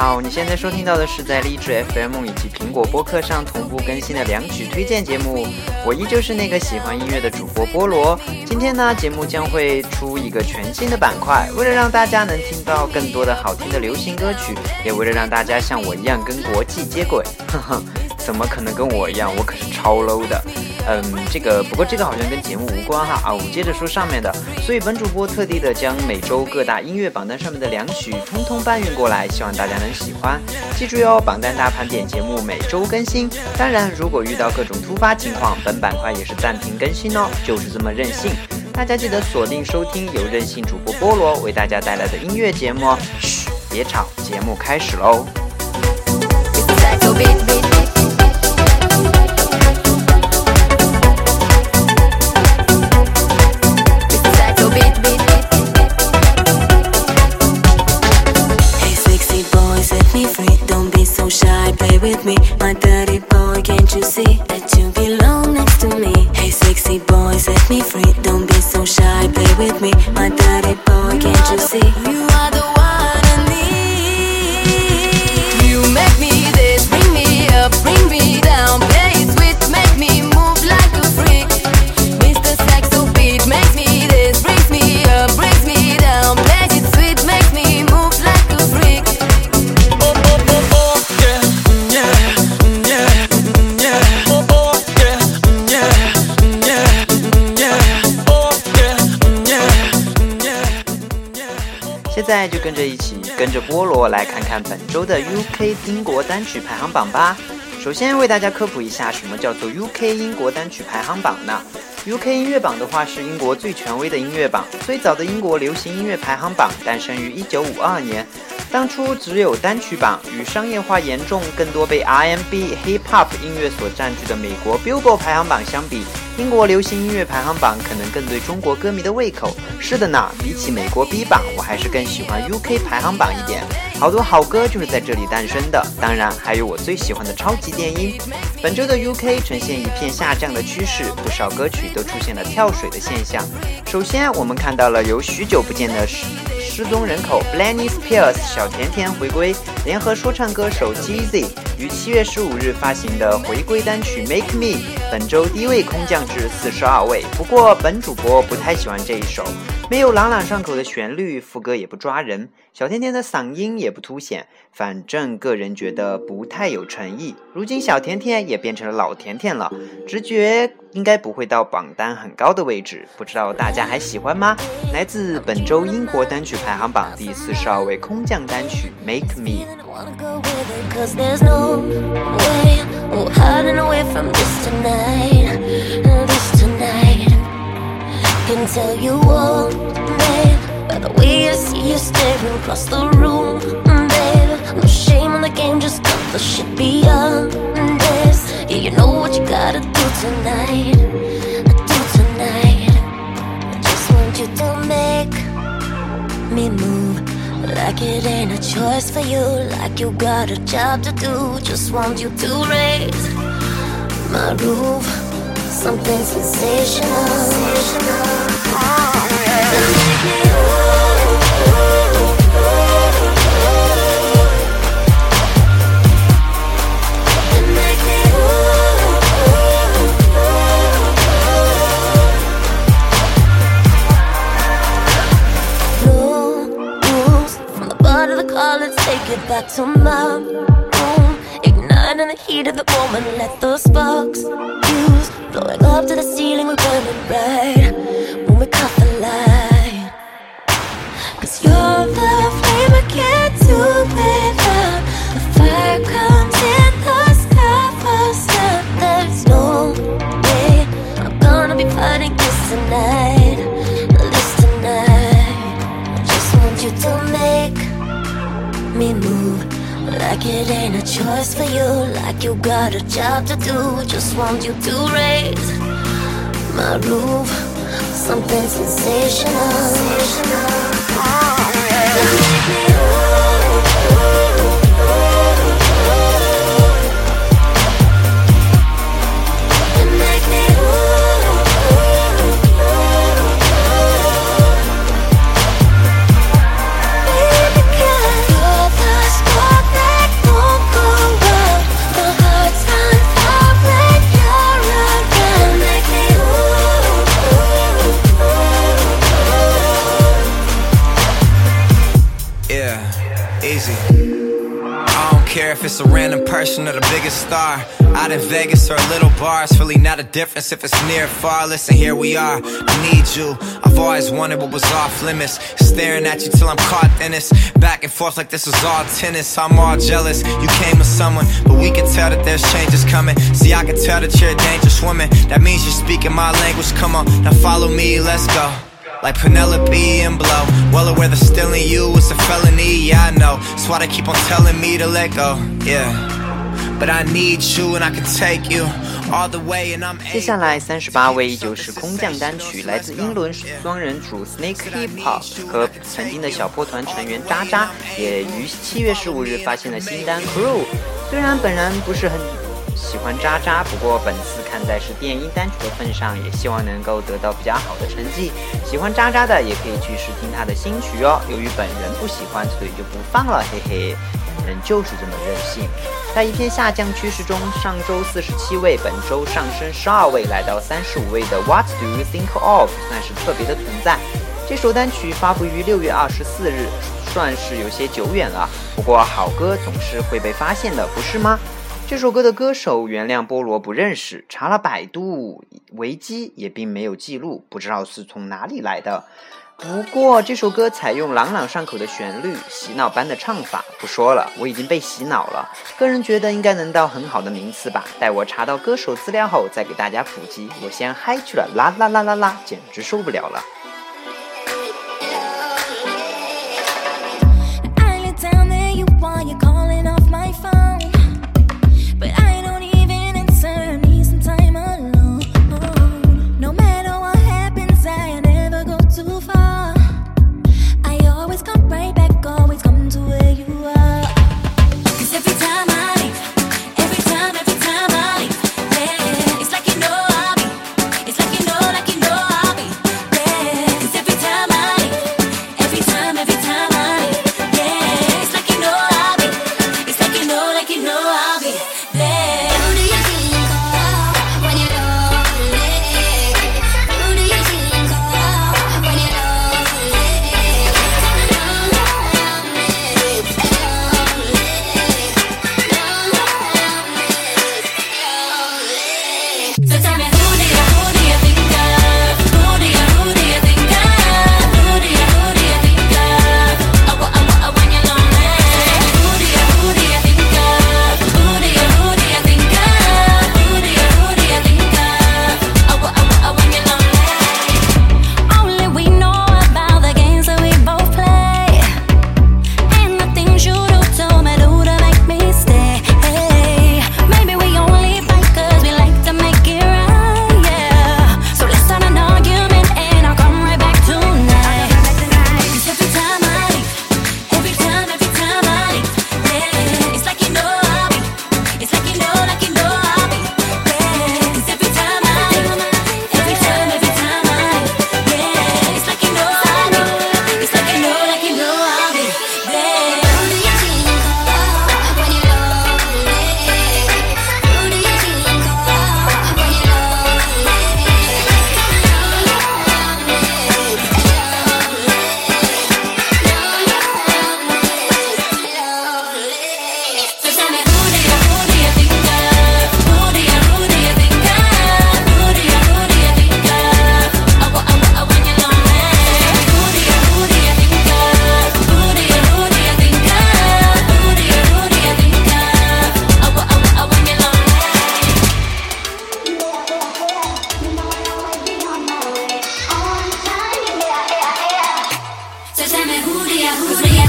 好，你现在收听到的是在荔枝 FM 以及苹果播客上同步更新的两曲推荐节目。我依旧是那个喜欢音乐的主播菠萝。今天呢，节目将会出一个全新的板块，为了让大家能听到更多的好听的流行歌曲，也为了让大家像我一样跟国际接轨。呵呵，怎么可能跟我一样？我可是超 low 的。嗯，这个不过这个好像跟节目无关哈啊！我们接着说上面的，所以本主播特地的将每周各大音乐榜单上面的两曲通通搬运过来，希望大家能喜欢。记住哟，榜单大盘点节目每周更新。当然，如果遇到各种突发情况，本板块也是暂停更新哦，就是这么任性。大家记得锁定收听由任性主播菠萝为大家带来的音乐节目哦。嘘，别吵，节目开始喽。着一起跟着菠萝来看看本周的 UK 英国单曲排行榜吧。首先为大家科普一下，什么叫做 UK 英国单曲排行榜呢？UK 音乐榜的话是英国最权威的音乐榜，最早的英国流行音乐排行榜诞生于1952年。当初只有单曲榜，与商业化严重、更多被 R&B、Hip Hop 音乐所占据的美国 Billboard 排行榜相比，英国流行音乐排行榜可能更对中国歌迷的胃口。是的呢，比起美国 B 榜，我还是更喜欢 UK 排行榜一点。好多好歌就是在这里诞生的，当然还有我最喜欢的超级电音。本周的 UK 呈现一片下降的趋势，不少歌曲都出现了跳水的现象。首先，我们看到了有许久不见的失踪人口 Blaney Spears 小甜甜回归，联合说唱歌手 jz 于七月十五日发行的回归单曲 Make Me，本周低位空降至四十二位。不过本主播不太喜欢这一首，没有朗朗上口的旋律，副歌也不抓人，小甜甜的嗓音也不凸显，反正个人觉得不太有诚意。如今小甜甜也变成了老甜甜了，直觉应该不会到榜单很高的位置，不知道大家还喜欢吗？来自本周英国单曲排排行榜第四十二位空降单曲 Make Me。Wanna go with it, cause there's no way we're hiding away from this tonight. This tonight. Can tell you all, me move. Like it ain't a choice for you. Like you got a job to do. Just want you to raise my roof. Something sensational. And make me It back to my room. Igniting the heat of the moment. Let the sparks fuse. Blowing up to the ceiling. We're burning bright when we caught the light. Cause you're the flame I can't do without. The fire comes in the sky first. Now there's no way I'm gonna be fighting this tonight. Me move. Like it ain't a choice for you. Like you got a job to do. Just want you to raise my roof. Something sensational. And if it's a random person or the biggest star. Out in Vegas or a little bar, it's really not a difference if it's near or far. Listen, here we are. I need you. I've always wanted what was off limits. Staring at you till I'm caught in this. Back and forth like this was all tennis. I'm all jealous. You came with someone, but we can tell that there's changes coming. See, I can tell that you're a dangerous woman. That means you're speaking my language. Come on, now follow me, let's go Like Penelope and Blow. Well aware that stealing you is a felony, yeah, I know. That's why they keep on telling me to let go, yeah. But I need you and I can take you all the way and I'm 接下来三十八位就是空降单曲，来自英伦双人组 Snake Hip Hop 和曾经的小破团成员渣渣，也于七月十五日发现了新单 Crew。虽然本人不是很 喜欢渣渣，不过本次看在是电音单曲的份上，也希望能够得到比较好的成绩。喜欢渣渣的也可以去试听他的新曲哦。由于本人不喜欢，所以就不放了，嘿嘿。本人就是这么任性。在一片下降趋势中，上周四十七位，本周上升十二位，来到三十五位的 What Do You Think Of 算是特别的存在。这首单曲发布于六月二十四日，算是有些久远了。不过好歌总是会被发现的，不是吗？这首歌的歌手原谅菠萝不认识，查了百度维基也并没有记录，不知道是从哪里来的。不过这首歌采用朗朗上口的旋律，洗脑般的唱法，不说了，我已经被洗脑了。个人觉得应该能到很好的名次吧。待我查到歌手资料后再给大家普及。我先嗨去了，啦啦啦啦啦，简直受不了了。who's real.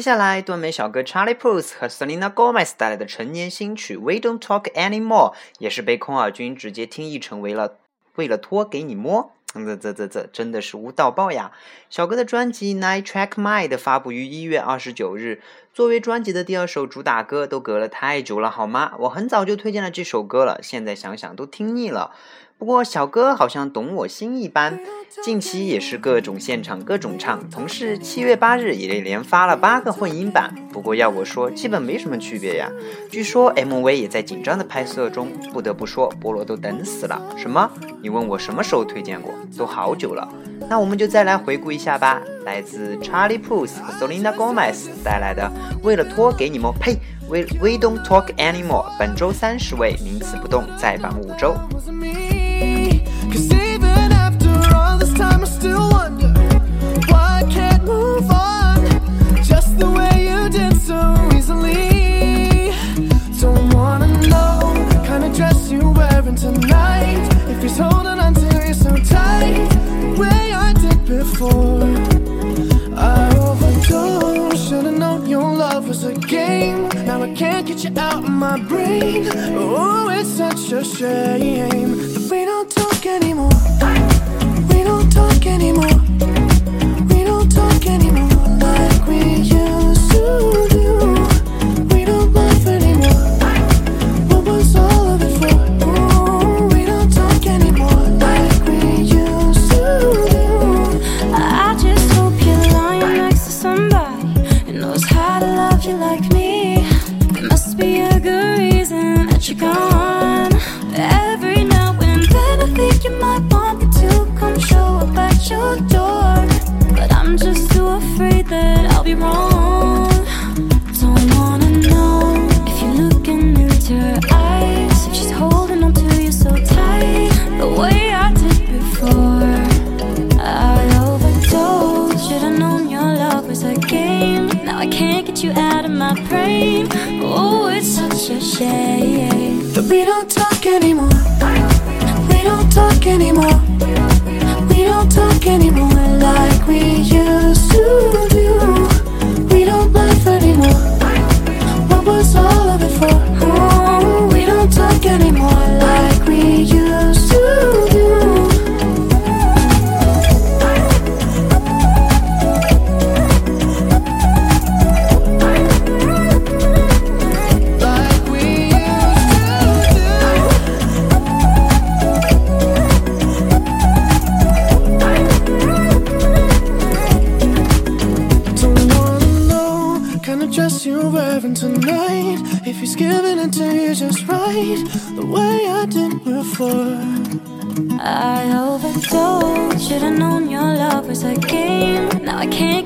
接下来，断眉小哥 Charlie Puth 和 Selena Gomez 带来的成年新曲《We Don't Talk Anymore》也是被空耳君直接听译成为了“为了托给你摸”。这这这这真的是无到爆呀！小哥的专辑《Night Track Mind》发布于一月二十九日，作为专辑的第二首主打歌，都隔了太久了好吗？我很早就推荐了这首歌了，现在想想都听腻了。不过小哥好像懂我心一般，近期也是各种现场各种唱，同时七月八日也连发了八个混音版。不过要我说，基本没什么区别呀。据说 MV 也在紧张的拍摄中，不得不说，菠萝都等死了。什么？你问我什么时候推荐过？都好久了。那我们就再来回顾一下吧。来自 Charlie Puth 和 Selena Gomez 带来的《为了拖给你们》，呸，We We Don't Talk Anymore。本周三十位，名词不动，再榜五周。Cause Now I can't get you out of my brain. Oh, it's such a shame we don't talk anymore. We don't talk anymore.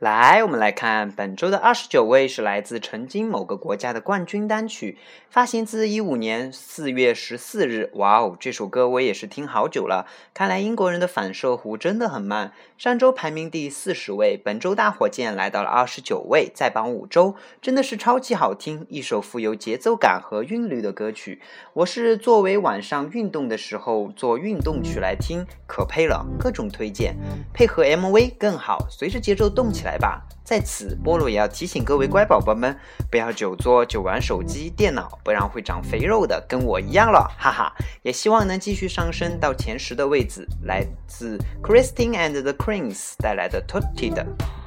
来，我们来看本周的二十九位是来自曾经某个国家的冠军单曲，发行自一五年四月十四日。哇哦，这首歌我也是听好久了。看来英国人的反射弧真的很慢。上周排名第四十位，本周大火箭来到了二十九位，再榜五周，真的是超级好听，一首富有节奏感和韵律的歌曲。我是作为晚上运动的时候做运动曲来听，可配了，各种推荐，配合 MV 更好，随着节奏动起来来吧。在此，菠萝也要提醒各位乖宝宝们，不要久坐久玩手机、电脑，不然会长肥肉的，跟我一样了，哈哈。也希望能继续上升到前十的位置。来自 Christine and the Queens 带来的 Totted。Thank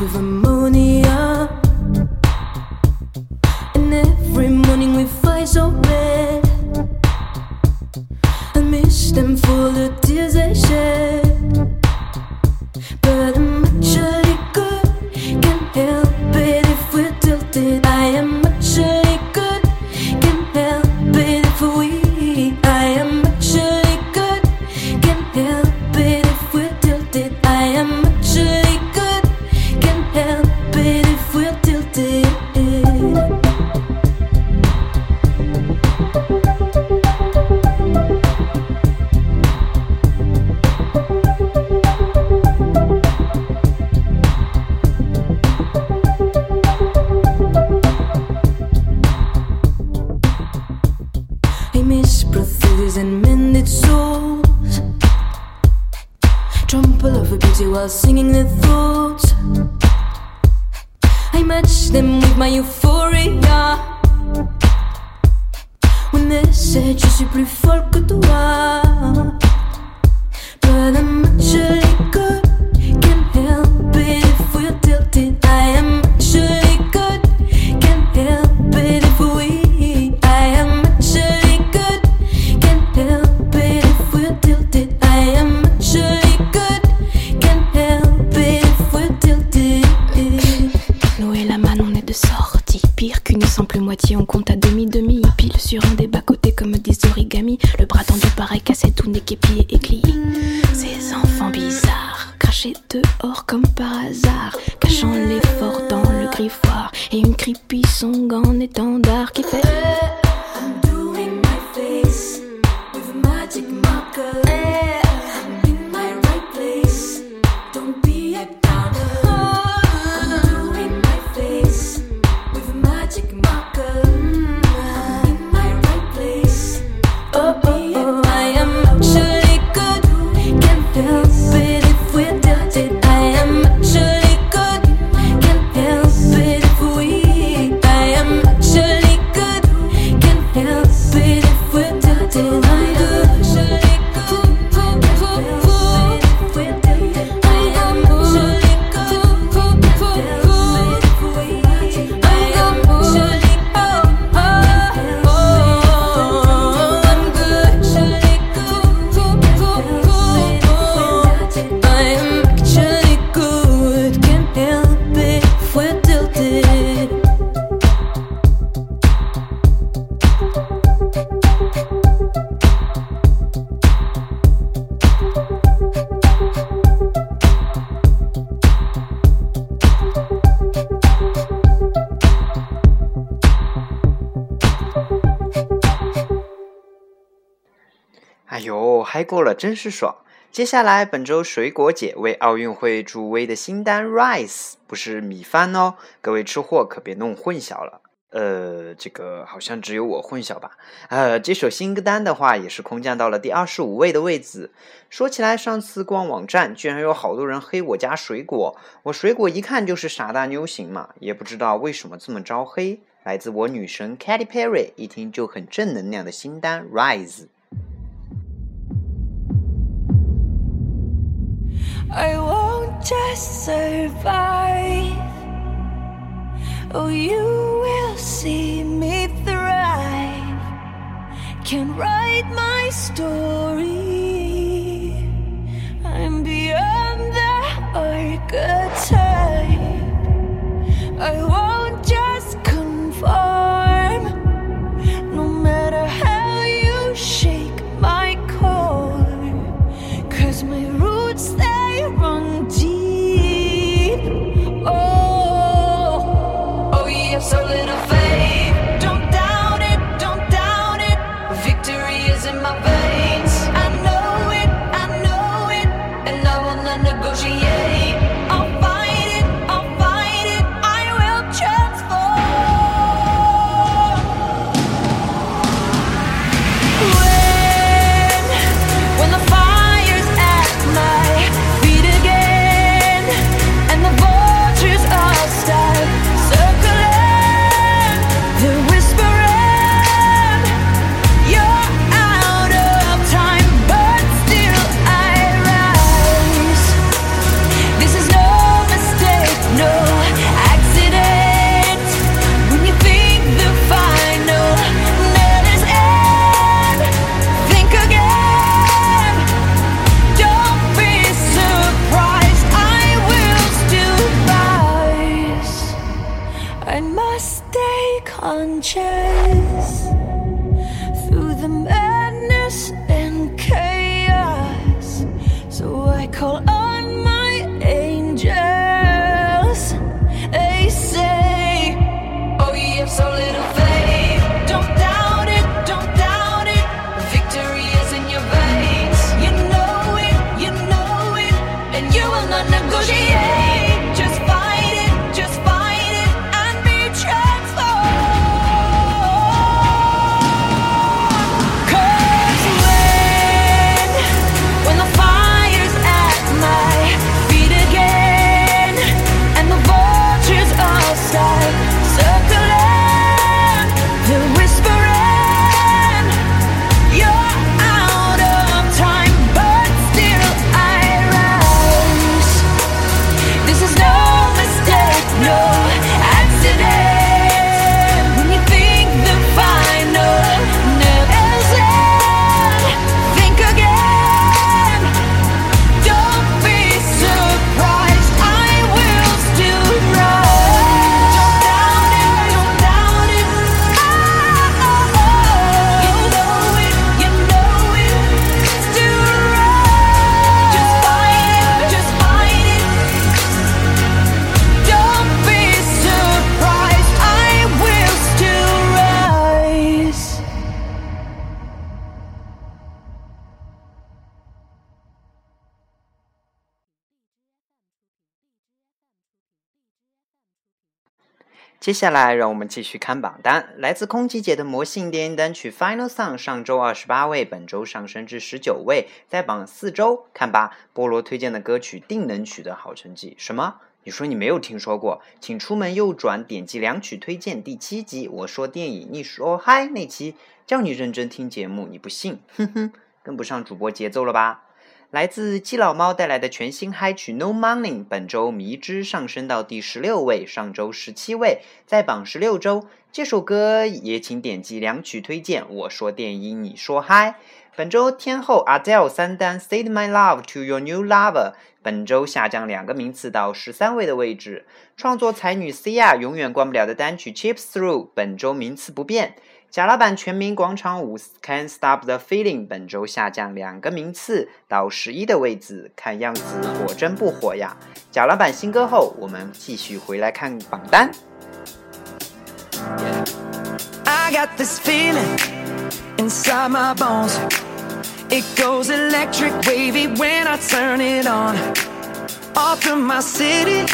with ammonia. And every morning we fight so red, I miss them for the. 真是爽。接下来，本周水果姐为奥运会助威的新单 Rise 不是米饭哦，各位吃货可别弄混淆了。呃，这个好像只有我混淆吧？呃，这首新歌单的话也是空降到了第二十五位的位置。说起来，上次逛网站居然有好多人黑我家水果，我水果一看就是傻大妞型嘛，也不知道为什么这么招黑。来自我女神 Katy Perry 一听就很正能量的新单 rise。I won't just survive. Oh, you will see me thrive. Can write my story. I'm beyond the archetype. I won't. 接下来，让我们继续看榜单。来自空气姐的魔性电影单曲《Final Song》上周二十八位，本周上升至十九位，在榜四周。看吧，菠萝推荐的歌曲定能取得好成绩。什么？你说你没有听说过？请出门右转，点击两曲推荐第七集。我说电影，你说嗨那期，叫你认真听节目，你不信？哼哼，跟不上主播节奏了吧？来自基佬猫带来的全新嗨曲《No Money》，本周迷之上升到第十六位，上周十七位，在榜十六周。这首歌也请点击两曲推荐。我说电音，你说嗨。本周天后 Adele 三单《Say My Love to Your New Lover》，本周下降两个名次到十三位的位置。创作才女 Sia 永远关不了的单曲《Chips Through》，本周名次不变。贾老板全民广场舞《Can't Stop the Feeling》本周下降两个名次到十一的位置，看样子果真不火呀！贾老板新歌后，我们继续回来看榜单。I got this feeling inside my bones. It goes electric wavy when I turn it on. All through my city,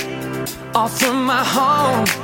all through my home.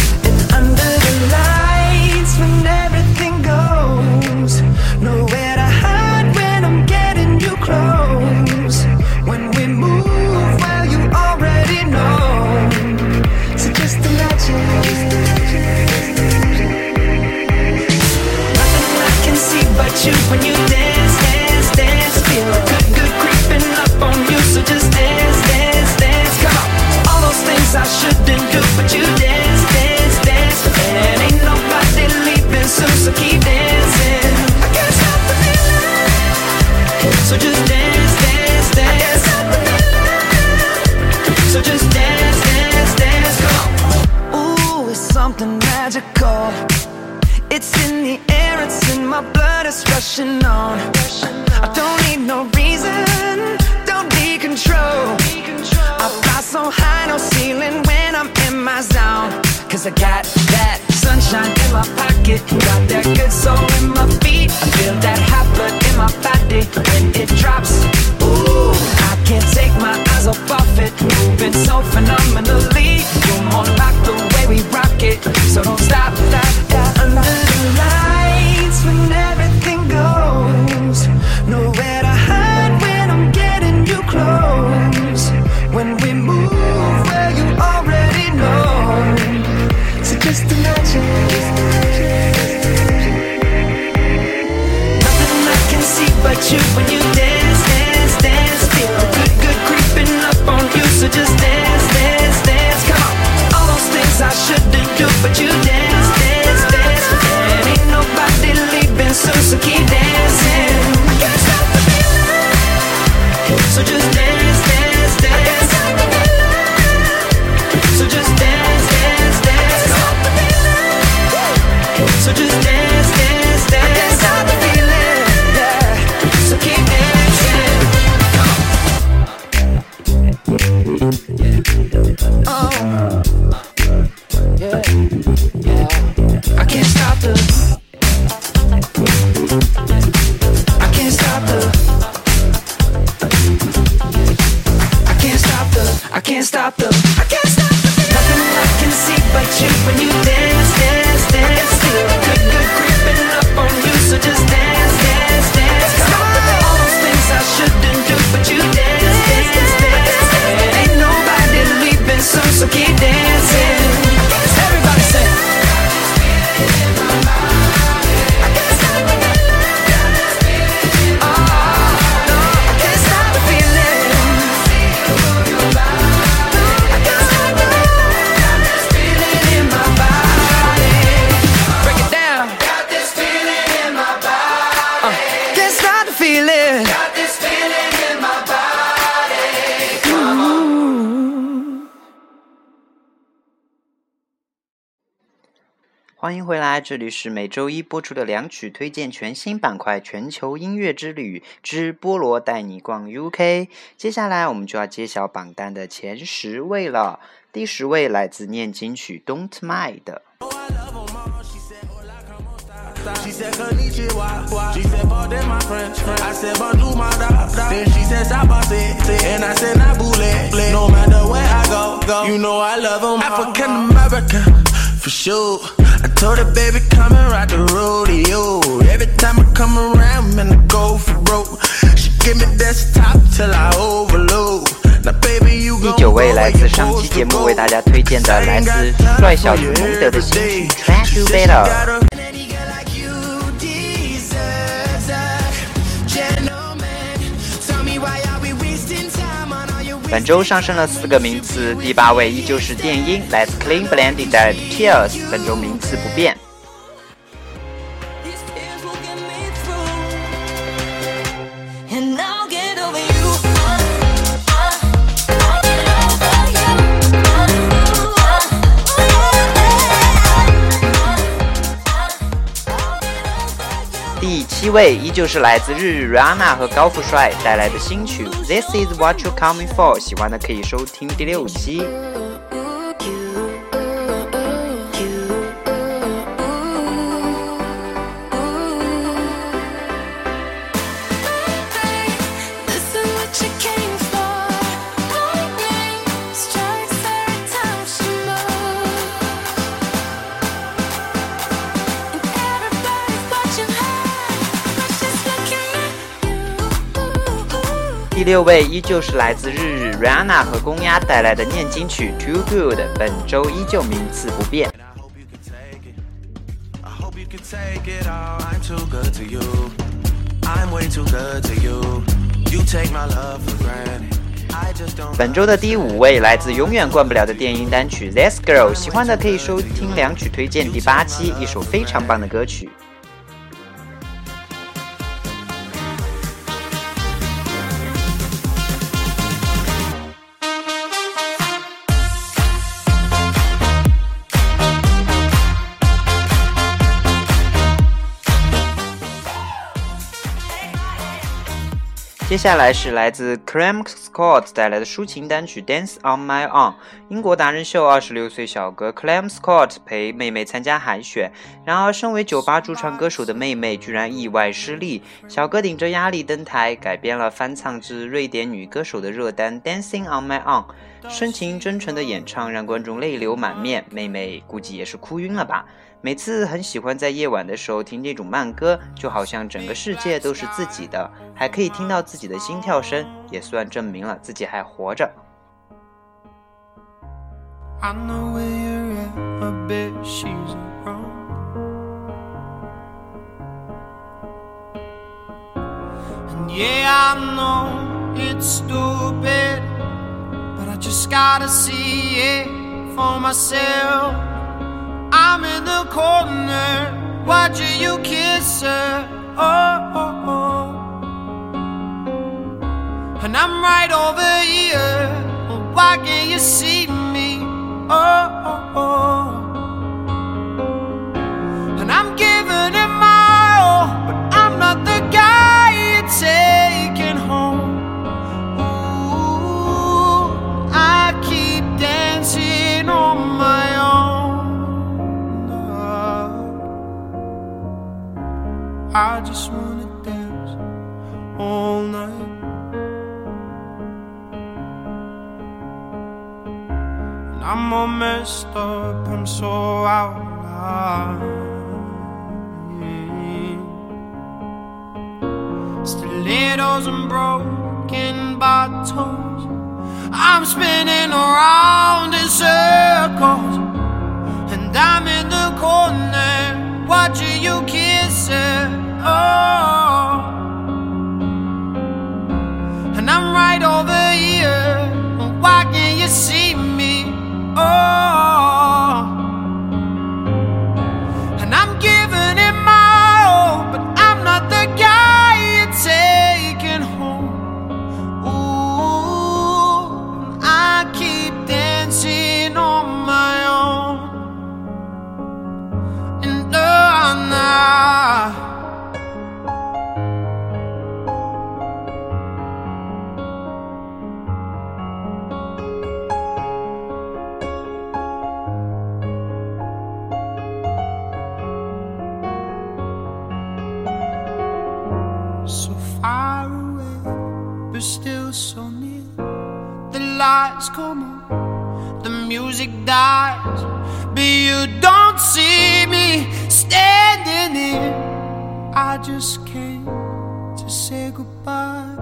欢迎回来，这里是每周一播出的两曲推荐全新板块《全球音乐之旅之菠萝带你逛 UK》。接下来我们就要揭晓榜单的前十位了。第十位来自念经曲《Don't Mind》。for sure. I told her, baby, come and ride the rodeo. Every time I come around, man, I go for broke. She give me desktop till I overload. Now, baby, you 第 gon' 九 go 位 where 来 you 自上期 supposed 节 to 目为 go. 大家推荐的来自帅小子蒙德的新曲《Try to Better》。 本周上升了四个名次，第八位依旧是电音，来自 Clean Blended 带来的 Tears，本周名次不变。位依旧是来自日日 Rihanna 和高富帅带来的新曲《This Is What You Coming For》，喜欢的可以收听第六期。第六位依旧是来自日日 Rihanna 和公鸭带来的念经曲《Too Good》，本周依旧名次不变。本周的第五位来自永远灌不了的电音单曲《This Girl》，喜欢的可以收听两曲推荐第八期，一首非常棒的歌曲。接下来是来自 Clem Scott 带来的抒情单曲《Dance on My Own》。英国达人秀二十六岁小哥 Clem Scott 陪妹妹参加海选，然而身为酒吧驻唱歌手的妹妹居然意外失利。小哥顶着压力登台，改编了翻唱自瑞典女歌手的热单《Dancing on My Own》。深情真诚的演唱让观众泪流满面，妹妹估计也是哭晕了吧。每次很喜欢在夜晚的时候听这种慢歌，就好像整个世界都是自己的，还可以听到自己的心跳声，也算证明了自己还活着。I know where you're at, I bet she's wrong. And yeah, I know it's stupid, but I just gotta see it for myself. I'm in the corner, watching you kiss her. Oh, oh, oh. And I'm right over here. Why can't you see me? Oh, oh, oh. And I'm giving it my all, but I'm not the guy you're taking I just wanna dance all night. And I'm all messed up, I'm so out of line. Stilettos and broken bottles. I'm spinning around in circles. And I'm in the corner watching you kiss her. Oh. Music dies, but you don't see me standing here. I just came to say goodbye.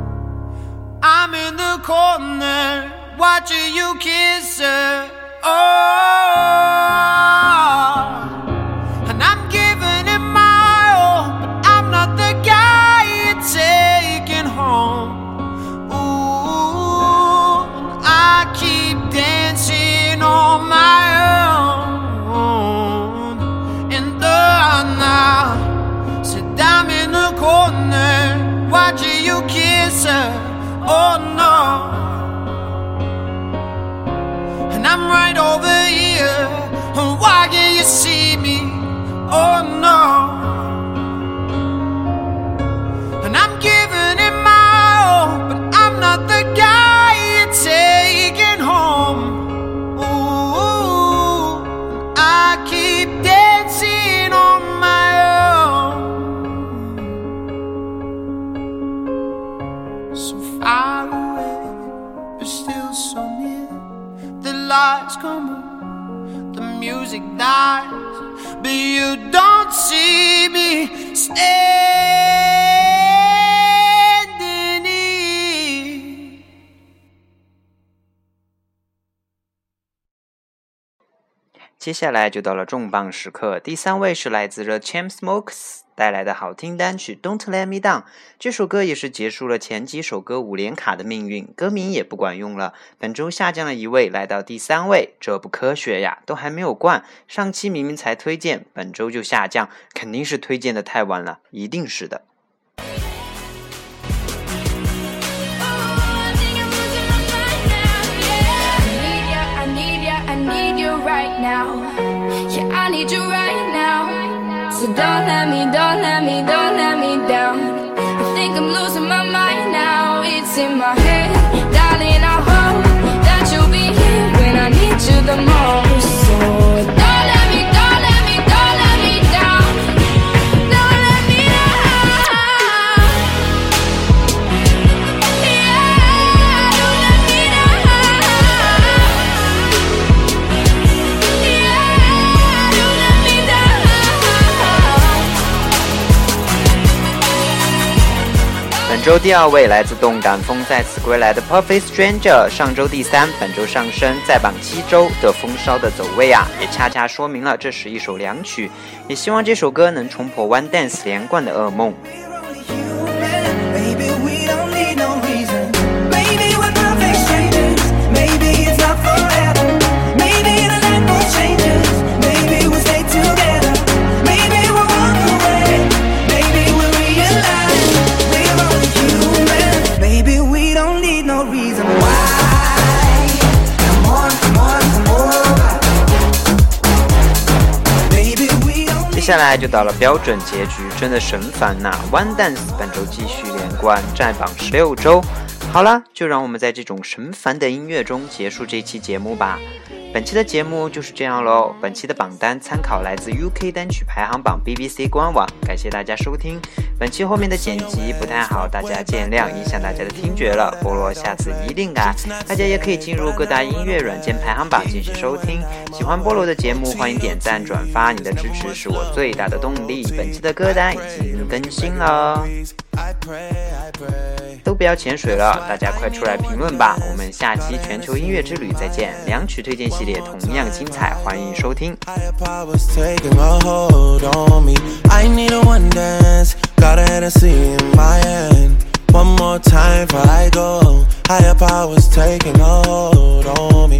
I'm in the corner watching you kiss her. Oh, Oh no. And I'm giving it my all, but I'm not the guy you're taking home. Ooh, I keep dancing on my own. So far away, but still so near. The lights come on, the music dies, but you don't see me standing 接下来就到了重磅时刻，第三位是来自 The Chainsmokers 带来的好听单曲《Don't Let Me Down》。这首歌也是结束了前几首歌五连卡的命运，歌名也不管用了。本周下降了一位，来到第三位，这不科学呀！都还没有冠，上期明明才推荐，本周就下降，肯定是推荐的太晚了，一定是的。Me down. 本周第二位来自动感风再次归来的 Perfect Stranger，上周第三，本周上升，在榜七周的风骚的走位啊，也恰恰说明了这是一首良曲，也希望这首歌能冲破 One Dance 连贯的噩梦。下来就到了标准结局，真的神烦呐！One Dance 本周继续连冠，占榜十六周。好了，就让我们在这种神烦的音乐中结束这期节目吧。本期的节目就是这样喽。本期的榜单参考来自 UK 单曲排行榜 BBC 官网，感谢大家收听。本期后面的剪辑不太好，大家见谅，影响大家的听觉了。菠萝下次一定改。大家也可以进入各大音乐软件排行榜继续收听。喜欢菠萝的节目，欢迎点赞转发，你的支持是我最大的动力。本期的歌单已经更新了，Pray, I pray. 都不要潜水了，大家快出来评论吧。我们下期全球音乐之旅再见，两曲推荐系列同样精彩，欢迎收听。Higher powers taking a hold on me. I need a one dance, got a Hennessy in my hand. One more time before I go. Higher powers taking a hold on me.